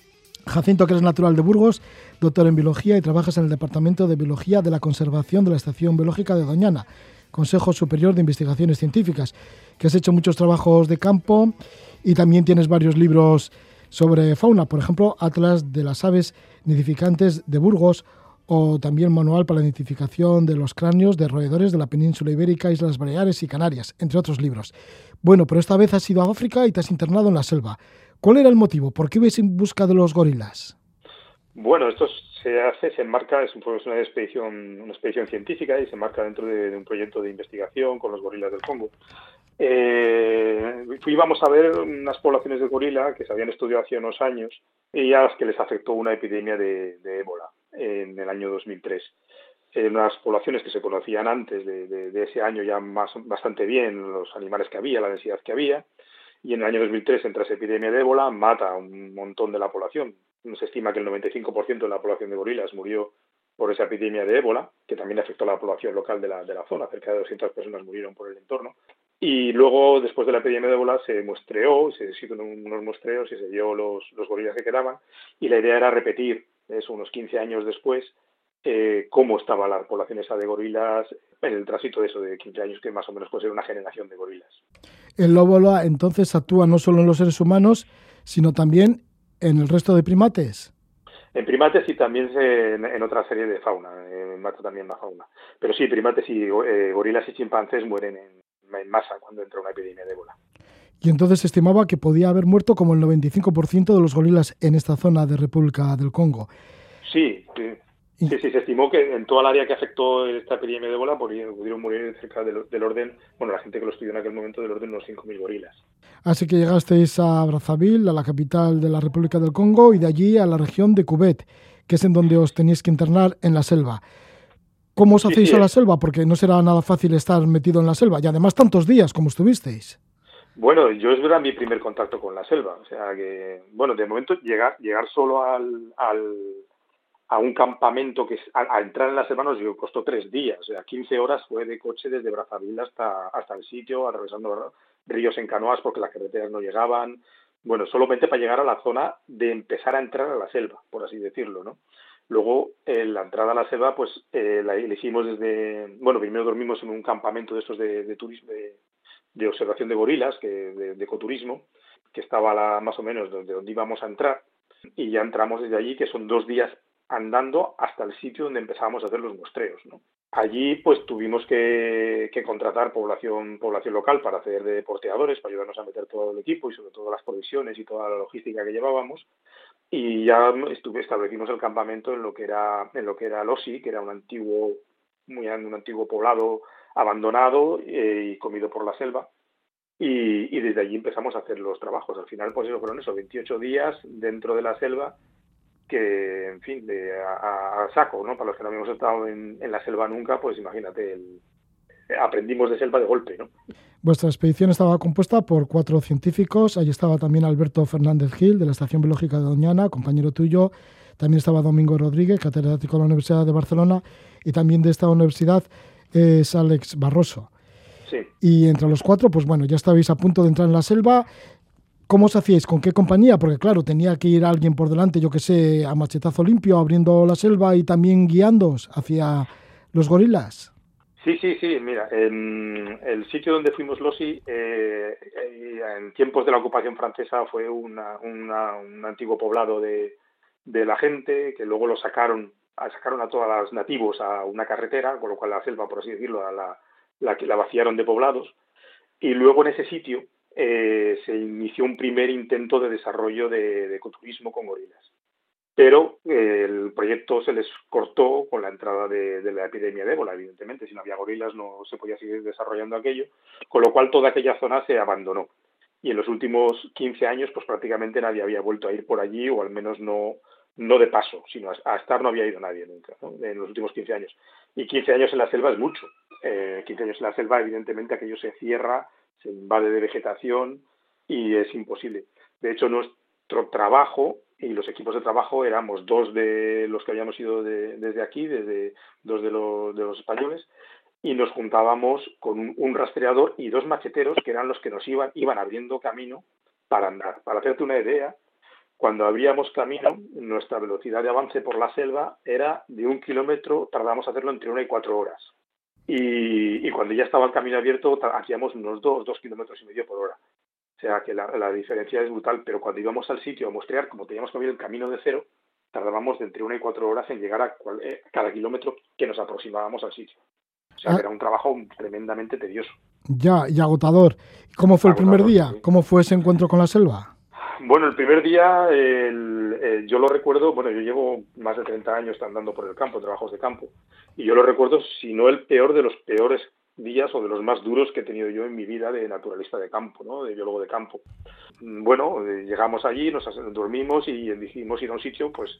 Jacinto, que eres natural de Burgos, doctor en biología y trabajas en el Departamento de Biología de la Conservación de la Estación Biológica de Doñana, Consejo Superior de Investigaciones Científicas, que has hecho muchos trabajos de campo y también tienes varios libros sobre fauna, por ejemplo, Atlas de las aves nidificantes de Burgos o también Manual para la identificación de los cráneos de roedores de la península ibérica, Islas Baleares y Canarias, entre otros libros. Bueno, pero esta vez has ido a África y te has internado en la selva. ¿Cuál era el motivo? ¿Por qué ibas en busca de los gorilas? Bueno, esto se hace, se enmarca, es una expedición, una expedición científica y se enmarca dentro de, un proyecto de investigación con los gorilas del Congo. Eh, íbamos a ver unas poblaciones de gorila que se habían estudiado hace unos años y a las que les afectó una epidemia de, ébola en el año 2003. En unas poblaciones que se conocían antes de, ese año ya más, bastante bien, los animales que había, la densidad que había, y en el año 2003 entra esa epidemia de ébola, mata a un montón de la población. Se estima que el 95% de la población de gorilas murió por esa epidemia de ébola, que también afectó a la población local de la, de la zona. Cerca de 200 personas murieron por el entorno. Y luego, después de la epidemia de ébola, se muestreó, se hicieron unos muestreos y se vio los, los gorilas que quedaban. Y la idea era repetir, eso unos 15 años después, eh, cómo estaba la población esa de gorilas en el tránsito de eso de 15 años, que más o menos puede ser una generación de gorilas. El lobo entonces actúa no solo en los seres humanos, sino también en el resto de primates. En primates y también en, otra serie de fauna, eh, mata también la fauna. Pero sí, primates y eh, gorilas y chimpancés mueren en, masa cuando entra una epidemia de ébola. Y entonces se estimaba que podía haber muerto como el 95% de los gorilas en esta zona de República del Congo. Sí, sí. Sí, sí, se estimó que en toda el área que afectó esta epidemia de ébola pudieron morir cerca del, orden, bueno, la gente que lo estudió en aquel momento, del orden de unos 5.000 gorilas. Así que llegasteis a Brazzaville, a la capital de la República del Congo, y de allí a la región de Cubet, que es en donde os tenéis que internar en la selva. ¿Cómo os hacéis a la selva? Porque no será nada fácil estar metido en la selva, y además tantos días como estuvisteis. Bueno, yo es verdad mi primer contacto con la selva, o sea que, bueno, de momento llegar, llegar solo al a un campamento que a, entrar en la selva nos costó tres días, o sea, 15 horas fue de coche desde Brazzaville hasta, hasta el sitio, atravesando ríos en canoas porque las carreteras no llegaban, bueno, solamente para llegar a la zona de empezar a entrar a la selva, por así decirlo, ¿no? Luego, eh, la entrada a la selva, pues eh, la elegimos desde, bueno, primero dormimos en un campamento de estos de, turismo, de, observación de gorilas, que, de, ecoturismo, que estaba la, más o menos donde, donde íbamos a entrar, y ya entramos desde allí, que son dos días andando hasta el sitio donde empezábamos a hacer los muestreos. ¿no? Allí pues tuvimos que, contratar población, población local para hacer de porteadores, para ayudarnos a meter todo el equipo y sobre todo las provisiones y toda la logística que llevábamos. Y ya estuve, establecimos el campamento en lo que era, en lo que era Losi, que era un antiguo, muy un antiguo poblado abandonado eh, y comido por la selva. Y, y, desde allí empezamos a hacer los trabajos. Al final, pues eso fueron esos 28 días dentro de la selva que, en fin, de, a, saco, ¿no? Para los que no habíamos estado en, la selva nunca, pues imagínate, el, aprendimos de selva de golpe, ¿no? Vuestra expedición estaba compuesta por cuatro científicos. Allí estaba también Alberto Fernández Gil, de la Estación Biológica de Doñana, compañero tuyo. También estaba Domingo Rodríguez, catedrático de la Universidad de Barcelona. Y también de esta universidad es Alex Barroso. Sí. Y entre los cuatro, pues bueno, ya estabais a punto de entrar en la selva ¿Cómo os hacíais? ¿Con qué compañía? Porque claro, tenía que ir alguien por delante, yo que sé, a machetazo limpio, abriendo la selva y también guiándoos hacia los gorilas. Sí, sí, sí. Mira, en el sitio donde fuimos Losi, eh, en tiempos de la ocupación francesa, fue un antiguo poblado de, la gente que luego lo sacaron, sacaron a todos los nativos a una carretera, con lo cual la selva, por así decirlo, la, la, la vaciaron de poblados. Y luego en ese sitio eh, se inició un primer intento de desarrollo de, ecoturismo con gorilas. Pero eh, el proyecto se les cortó con la entrada de, la epidemia de ébola, evidentemente. Si no había gorilas no se podía seguir desarrollando aquello, con lo cual toda aquella zona se abandonó. y en los últimos 15 años pues prácticamente nadie había vuelto a ir por allí o al menos no no de paso, sino a, estar no había ido nadie nunca en los últimos 15 años. Y 15 años en la selva es mucho. Eh, 15 años en la selva, evidentemente, aquello se cierra, se invade de vegetación y es imposible. De hecho, nuestro trabajo y los equipos de trabajo éramos dos de los que habíamos ido desde aquí, desde dos de los, españoles, y nos juntábamos con un, rastreador y dos macheteros que eran los que nos iban, iban abriendo camino para andar. Para hacerte una idea, cuando abríamos camino, nuestra velocidad de avance por la selva era de un kilómetro, tardamos hacerlo entre una y cuatro horas. Y, cuando ya estaba el camino abierto, hacíamos unos dos, dos kilómetros y medio por hora. O sea que la, diferencia es brutal, pero cuando íbamos al sitio a mostrear, como teníamos que abrir el camino de cero, tardábamos de entre una y cuatro horas en llegar a eh, cada kilómetro que nos aproximábamos al sitio. O sea, ah. era un trabajo tremendamente tedioso. Ya, y agotador. ¿Cómo fue el primer día? ¿Cómo fue ese encuentro con la selva? Bueno, el primer día el, yo lo recuerdo, bueno, yo llevo más de 30 años andando por el campo, trabajos de campo, y yo lo recuerdo, si no el peor de los peores días o de los más duros que he tenido yo en mi vida de naturalista de campo, ¿no? de biólogo de campo. Bueno, eh, llegamos allí, nos dormimos y dijimos ir a un sitio, pues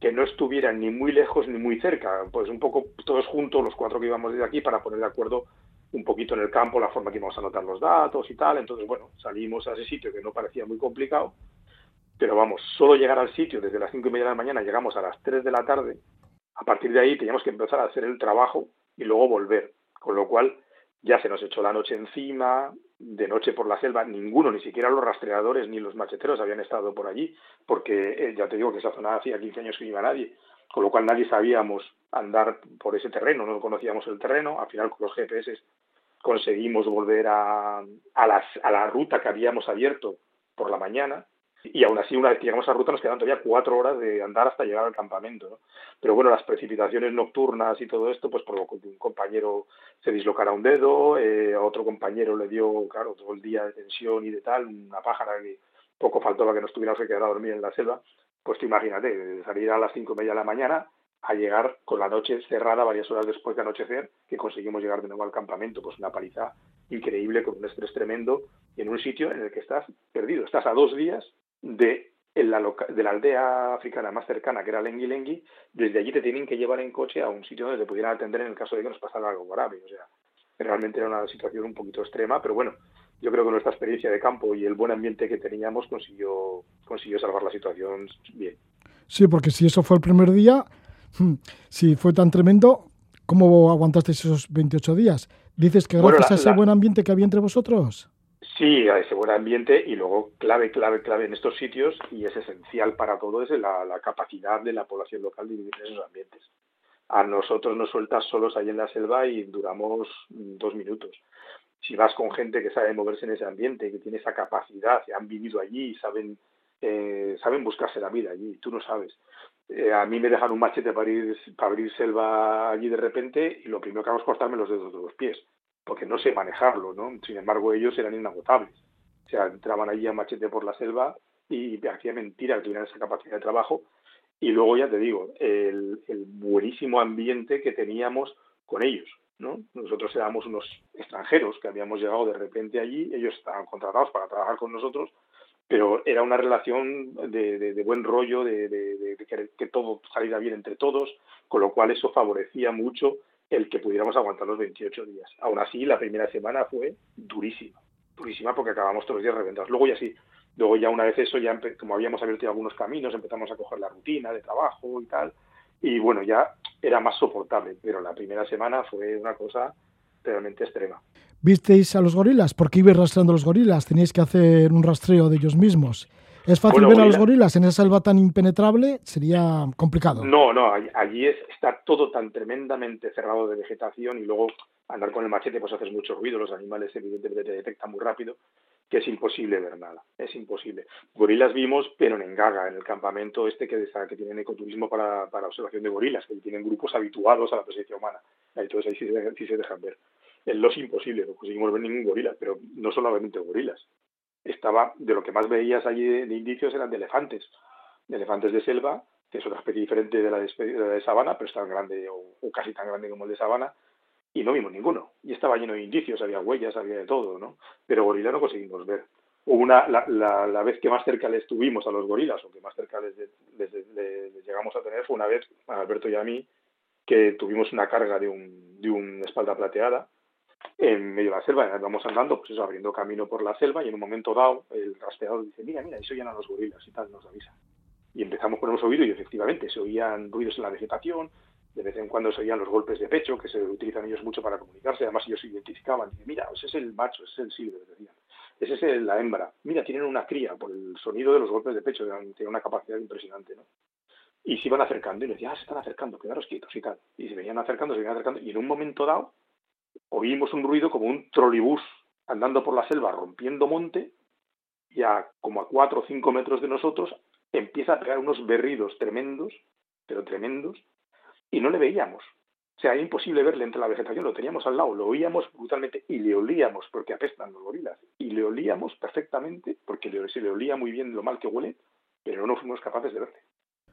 que no estuvieran ni muy lejos ni muy cerca, pues un poco todos juntos, los cuatro que íbamos desde aquí, para poner de acuerdo un poquito en el campo la forma que íbamos a anotar los datos y tal. Entonces, bueno, salimos a ese sitio que no parecía muy complicado, pero vamos, solo llegar al sitio desde las cinco y media de la mañana, llegamos a las tres de la tarde, a partir de ahí teníamos que empezar a hacer el trabajo y luego volver, con lo cual ya se nos echó la noche encima, de noche por la selva, ninguno, ni siquiera los rastreadores ni los macheteros habían estado por allí, porque eh, ya te digo que esa zona hacía 15 años que no iba nadie, con lo cual nadie sabíamos andar por ese terreno, no conocíamos el terreno, al final con los GPS conseguimos volver a, a, las, a la ruta que habíamos abierto por la mañana, y aún así, una vez que llegamos a la ruta, nos quedaban todavía cuatro horas de andar hasta llegar al campamento. ¿no? Pero bueno, las precipitaciones nocturnas y todo esto, pues provocó que un compañero se dislocara un dedo, eh, a otro compañero le dio, claro, todo el día de tensión y de tal, una pájara que poco faltó para que nos tuviéramos que quedar a dormir en la selva. Pues tú imagínate, salir a las cinco y media de la mañana a llegar con la noche cerrada varias horas después de anochecer, que conseguimos llegar de nuevo al campamento. Pues una paliza increíble, con un estrés tremendo, en un sitio en el que estás perdido. Estás a dos días de, la, de la aldea africana más cercana, que era Lengi Lengi, desde allí te tienen que llevar en coche a un sitio donde te pudieran atender en el caso de que nos pasara algo grave. O sea, realmente era una situación un poquito extrema, pero bueno, yo creo que nuestra experiencia de campo y el buen ambiente que teníamos consiguió, consiguió salvar la situación bien. Sí, porque si eso fue el primer día, si fue tan tremendo, ¿cómo aguantasteis esos 28 días? Dices que gracias a ese buen ambiente que había entre vosotros. Sí, a ese buen ambiente y luego clave, clave, clave en estos sitios y es esencial para todo es la, capacidad de la población local de vivir en esos ambientes. A nosotros nos sueltas solos ahí en la selva y duramos dos minutos. Si vas con gente que sabe moverse en ese ambiente, que tiene esa capacidad, que han vivido allí y saben, eh, saben buscarse la vida allí, tú no sabes. Eh, a mí me dejan un machete para, ir, para abrir selva allí de repente y lo primero que hago es cortarme los dedos de los pies porque no sé manejarlo, ¿no? Sin embargo, ellos eran inagotables. O sea, entraban allí a machete por la selva y hacía mentira que tuvieran esa capacidad de trabajo. Y luego, ya te digo, el, buenísimo ambiente que teníamos con ellos, ¿no? Nosotros éramos unos extranjeros que habíamos llegado de repente allí, ellos estaban contratados para trabajar con nosotros, pero era una relación de, buen rollo, de, de que, que, todo saliera bien entre todos, con lo cual eso favorecía mucho el que pudiéramos aguantar los 28 días. Aún así, la primera semana fue durísima, durísima porque acabamos todos los días reventados. Luego ya sí, luego ya una vez eso, ya como habíamos abierto algunos caminos, empezamos a coger la rutina de trabajo y tal, y bueno, ya era más soportable, pero la primera semana fue una cosa realmente extrema. ¿Visteis a los gorilas? ¿Por qué ibais rastreando a los gorilas? Teníais que hacer un rastreo de ellos mismos. ¿Es fácil ver a los gorilas en esa selva tan impenetrable? Sería complicado. No, no, allí, está todo tan tremendamente cerrado de vegetación y luego andar con el machete pues haces mucho ruido, los animales evidentemente te detectan muy rápido, que es imposible ver nada, es imposible. Gorilas vimos, pero en Engaga, en el campamento este que, que tienen ecoturismo para, para observación de gorilas, que tienen grupos habituados a la presencia humana, entonces ahí sí, sí se dejan ver. En los imposible, no conseguimos ver ningún gorila, pero no solamente gorilas, estaba, de lo que más veías allí de, indicios eran de elefantes, de elefantes de selva, que es otra especie diferente de la de, sabana, pero es tan grande o, casi tan grande como el de sabana, y no vimos ninguno. Y estaba lleno de indicios, había huellas, había de todo, ¿no? Pero gorila no conseguimos ver. una, la, la, vez que más cerca le estuvimos a los gorilas, o que más cerca les, llegamos a tener, fue una vez, a Alberto y a mí, que tuvimos una carga de un, de un espalda plateada en medio de la selva, vamos andando, pues eso, abriendo camino por la selva, y en un momento dado, el rastreador dice, mira, mira, eso ya a los gorilas y tal, nos avisa. Y empezamos con los oídos y efectivamente se oían ruidos en la vegetación, de vez en cuando se oían los golpes de pecho, que se utilizan ellos mucho para comunicarse, además ellos se identificaban, y mira, ese es el macho, ese es el silver, decían ese es la hembra. Mira, tienen una cría por el sonido de los golpes de pecho, tienen una capacidad impresionante, ¿no? Y se iban acercando y decía, ah, se están acercando, quedaros quietos y tal. Y se venían acercando, se venían acercando. Y en un momento dado oímos un ruido como un trolibús andando por la selva, rompiendo monte, y a como a cuatro o cinco metros de nosotros empieza a pegar unos berridos tremendos, pero tremendos, y no le veíamos. O sea, era imposible verle entre la vegetación, lo teníamos al lado, lo oíamos brutalmente y le olíamos porque apestan los gorilas. Y le olíamos perfectamente porque se le olía muy bien lo mal que huele, pero no fuimos capaces de verle.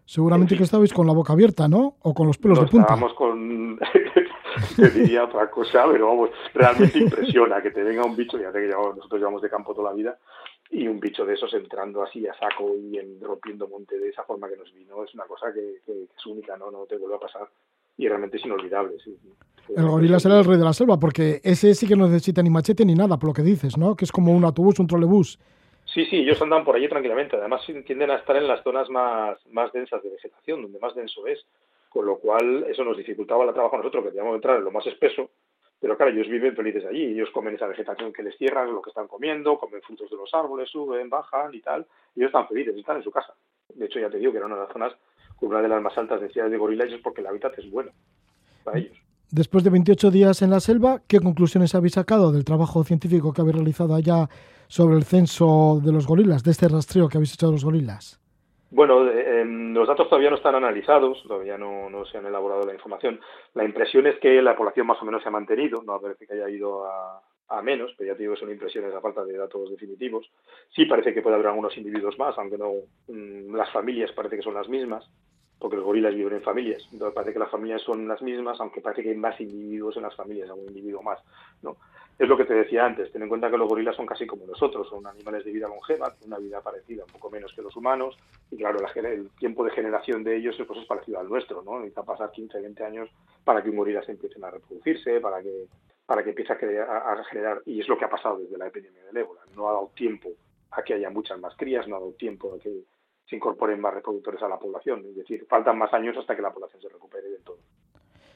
Seguramente que estabais con la boca abierta, ¿no? O con los pelos de punta. Estábamos con. te diría otra cosa, pero vamos, realmente impresiona que te venga un bicho, ya que nosotros llevamos de campo toda la vida, y un bicho de esos entrando así a saco y en, rompiendo monte de esa forma que nos vino, es una cosa que, que es única, ¿no? No te vuelve a pasar y realmente es inolvidable. Sí. El gorila será el rey de la selva, porque ese sí que no necesita ni machete ni nada, por lo que dices, ¿no? Que es como un autobús, un trolebús. Sí, sí, ellos andan por allí tranquilamente. Además, tienden a estar en las zonas más, más densas de vegetación, donde más denso es. Con lo cual, eso nos dificultaba el trabajo a nosotros, que teníamos que entrar en lo más espeso. Pero claro, ellos viven felices allí. Ellos comen esa vegetación que les cierran, lo que están comiendo, comen frutos de los árboles, suben, bajan y tal. Ellos están felices, están en su casa. De hecho, ya te digo que era una de las zonas una de las más altas densidades de gorilas es porque el hábitat es bueno para ellos. Después de 28 días en la selva, ¿qué conclusiones habéis sacado del trabajo científico que habéis realizado allá sobre el censo de los gorilas, de este rastreo que habéis hecho de los gorilas? Bueno, eh, em, los datos todavía no están analizados, todavía no, se han elaborado la información. La impresión es que la población más o menos se ha mantenido, no parece que haya ido a, menos, pero ya te digo, son impresiones a falta de datos definitivos. Sí parece que puede haber algunos individuos más, aunque no mm, las familias parece que son las mismas porque los gorilas viven en familias. Entonces parece que las familias son las mismas, aunque parece que hay más individuos en las familias, algún individuo más. ¿no? Es lo que te decía antes, ten en cuenta que los gorilas son casi como nosotros, son animales de vida longeva, una vida parecida, un poco menos que los humanos, y claro, el tiempo de generación de ellos pues, es parecido al nuestro, ¿no? Necesita pasar 15, 20 años para que un gorila empiece a reproducirse, para que para que empiece a, a generar, y es lo que ha pasado desde la epidemia del ébola. No ha dado tiempo a que haya muchas más crías, no ha dado tiempo a que se incorporen más reproductores a la población. Es decir, faltan más años hasta que la población se recupere del todo.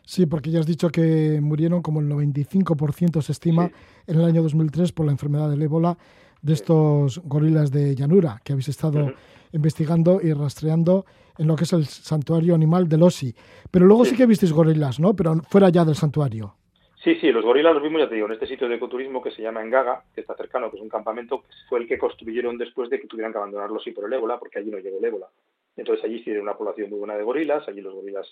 Sí, porque ya has dicho que murieron como el 95% se estima en el año 2003 por la enfermedad del ébola de estos gorilas de llanura que habéis estado investigando y rastreando en lo que es el santuario animal del OSI. Pero luego sí, sí que visteis gorilas, ¿no? Pero fuera ya del santuario. Sí, sí, los gorilas los vimos, ya te digo, en este sitio de ecoturismo que se llama Engaga, que está cercano, que es un campamento, que fue el que construyeron después de que tuvieran que abandonarlo sí por el ébola, porque allí no llegó el ébola. Entonces allí sí tiene una población muy buena de gorilas, allí los gorilas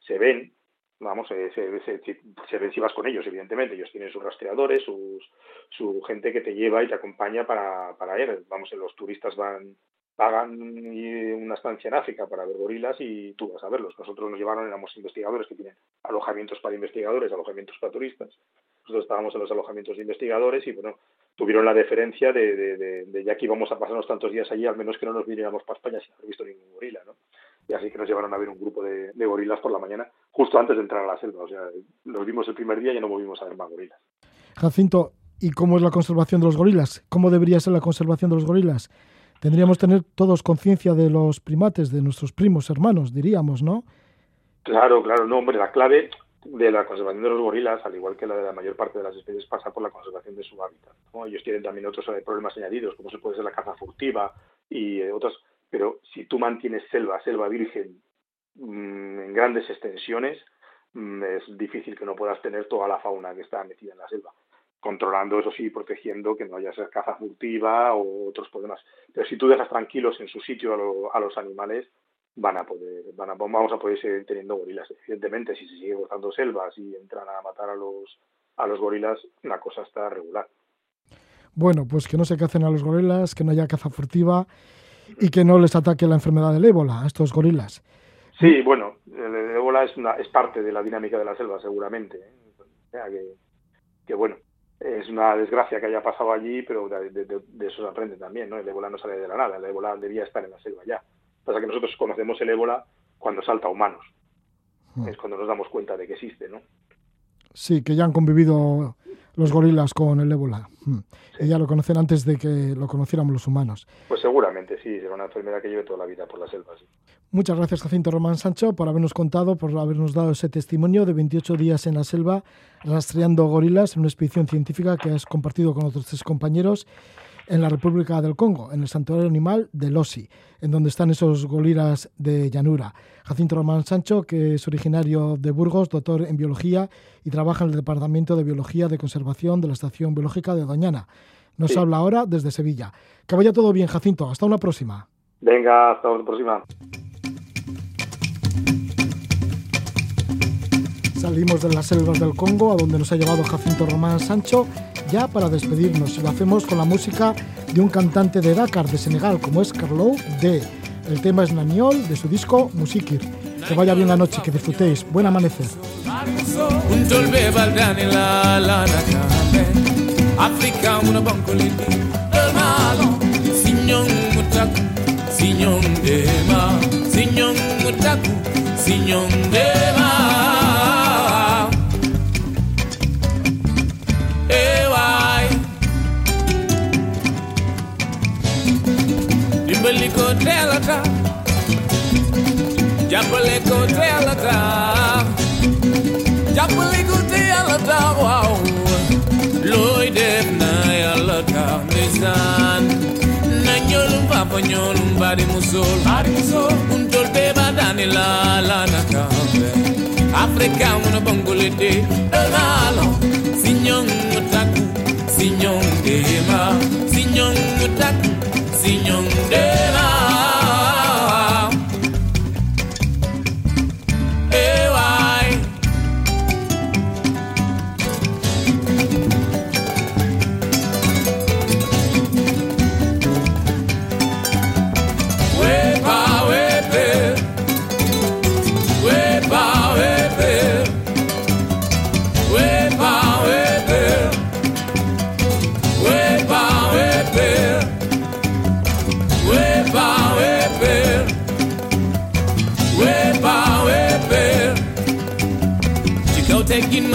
se ven, vamos, eh, se, se, ven si vas con ellos, evidentemente, ellos tienen sus rastreadores, sus, su gente que te lleva y te acompaña para, para ir, vamos, los turistas van pagan una estancia en África para ver gorilas y tú vas a verlos. Nosotros nos llevaron, éramos investigadores que tienen alojamientos para investigadores, alojamientos para turistas. Nosotros estábamos en los alojamientos de investigadores y, bueno, tuvieron la deferencia de, de, ya que íbamos a pasarnos tantos días allí, al menos que no nos viniéramos para España sin haber visto ningún gorila, ¿no? Y así que nos llevaron a ver un grupo de, gorilas por la mañana, justo antes de entrar a la selva. O sea, los vimos el primer día y ya no volvimos a ver más gorilas. Jacinto, ¿y cómo es la conservación de los gorilas? ¿Cómo debería ser la conservación de los gorilas? tendríamos que tener todos conciencia de los primates, de nuestros primos hermanos, diríamos, ¿no? Claro, claro, no, hombre, la clave de la conservación de los gorilas, al igual que la de la mayor parte de las especies, pasa por la conservación de su hábitat. Ellos tienen también otros eh, problemas añadidos, como se puede ser la caza furtiva y eh, otros, pero si tú mantienes selva, selva virgen mm, en grandes extensiones, mm, es difícil que no puedas tener toda la fauna que está metida en la selva controlando eso sí, protegiendo que no haya caza furtiva o otros problemas. Pero si tú dejas tranquilos en su sitio a, los animales, van a poder, van a, vamos a poder seguir teniendo gorilas. Evidentemente, si se sigue gozando selvas y entran a matar a los, a los gorilas, la cosa está regular. Bueno, pues que no se cacen a los gorilas, que no haya caza furtiva y que no les ataque la enfermedad del ébola a estos gorilas. Sí, bueno, el ébola es, una, es parte de la dinámica de la selva, seguramente. ¿eh? O sea que, que bueno, es una desgracia que haya pasado allí, pero de, eso se aprende también, ¿no? El ébola no sale de la nada, el ébola debía estar en la selva ya. Pasa que nosotros conocemos el ébola cuando salta a humanos. Hmm. Es cuando nos damos cuenta de que existe, ¿no? Sí, que ya han convivido los gorilas con el ébola. Hmm. Y ya lo conocen antes de que lo conociéramos los humanos. Pues seguramente sí, será una enfermedad que lleve toda la vida por la selva. Muchas gracias, Jacinto Román Sancho, por habernos contado, por habernos dado ese testimonio de 28 días en la selva rastreando gorilas en una expedición científica que has compartido con otros tres compañeros en la República del Congo, en el santuario animal de Losi, en donde están esos gorilas de llanura. Jacinto Román Sancho, que es originario de Burgos, doctor en biología y trabaja en el Departamento de Biología de Conservación de la Estación Biológica de Doñana. Nos habla ahora desde Sevilla. Que vaya todo bien, Jacinto. Hasta una próxima. Venga, hasta una próxima. Salimos de las selvas del Congo, a donde nos ha llevado Jacinto Román Sancho, ya para despedirnos. Y lo hacemos con la música de un cantante de Dakar, de Senegal, como es Carlo D. El tema es Naniol, de su disco Musikir. Que vaya bien la noche, que disfrutéis. Buen amanecer. Delata Japaleko Delata Japaleko Delata Wow. Lloyd Nayalata Nisan Nanyolum Papa Nyolum Bari Musol. Bari Musol. Untol Teba Danila Lana Kambe Africa Muna Bangulete Dalalo Sinyong Taku Sinyong Dema Sinyong Taku Signor dema.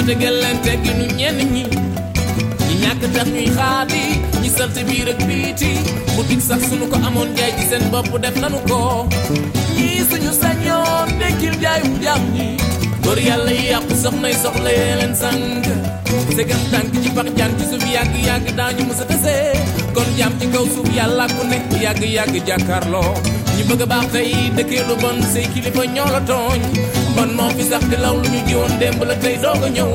Tegal leen tegginu ñenn ñi ñi ñàkk tax ñuy xaadi ñi salte biir ak biiti boutique sax sunu ko amoon jaay ci seen bopp def nanu ko. Ñii suñu sañoon dekkil jaayum jàmm ñi góor yàlla yi yàqu soxnay soxla yee leen sànq segam tànk ci pax jaan ci suuf yàgg yàgg daañu mës a tase kon jàmm ci kaw suuf yàlla ku nekk yàgg yàgg jàkkaarloo ñu bëgg baax tey dëkkee lu bon say kilifa ñoo la tooñ bon moo fi sax di law lu ñu jiwoon démb la tey doog a ñëw.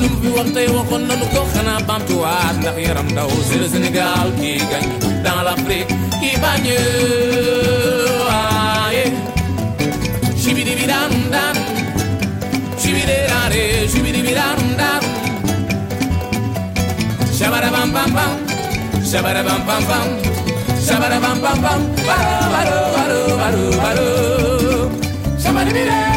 Lu mu fi wax tey waxoon nanu ko xanaa bamtuwaat ndax yaram ndaw c'est le Sénégal qui gagne dans l'Afrique qui bagne waaye shibidi bi daanum daanum shibidi daare shibidi bi daanum daanum shabara bam bam bam shabara bam bam bam shabara bam bam bam baro baro baro baro shabara bi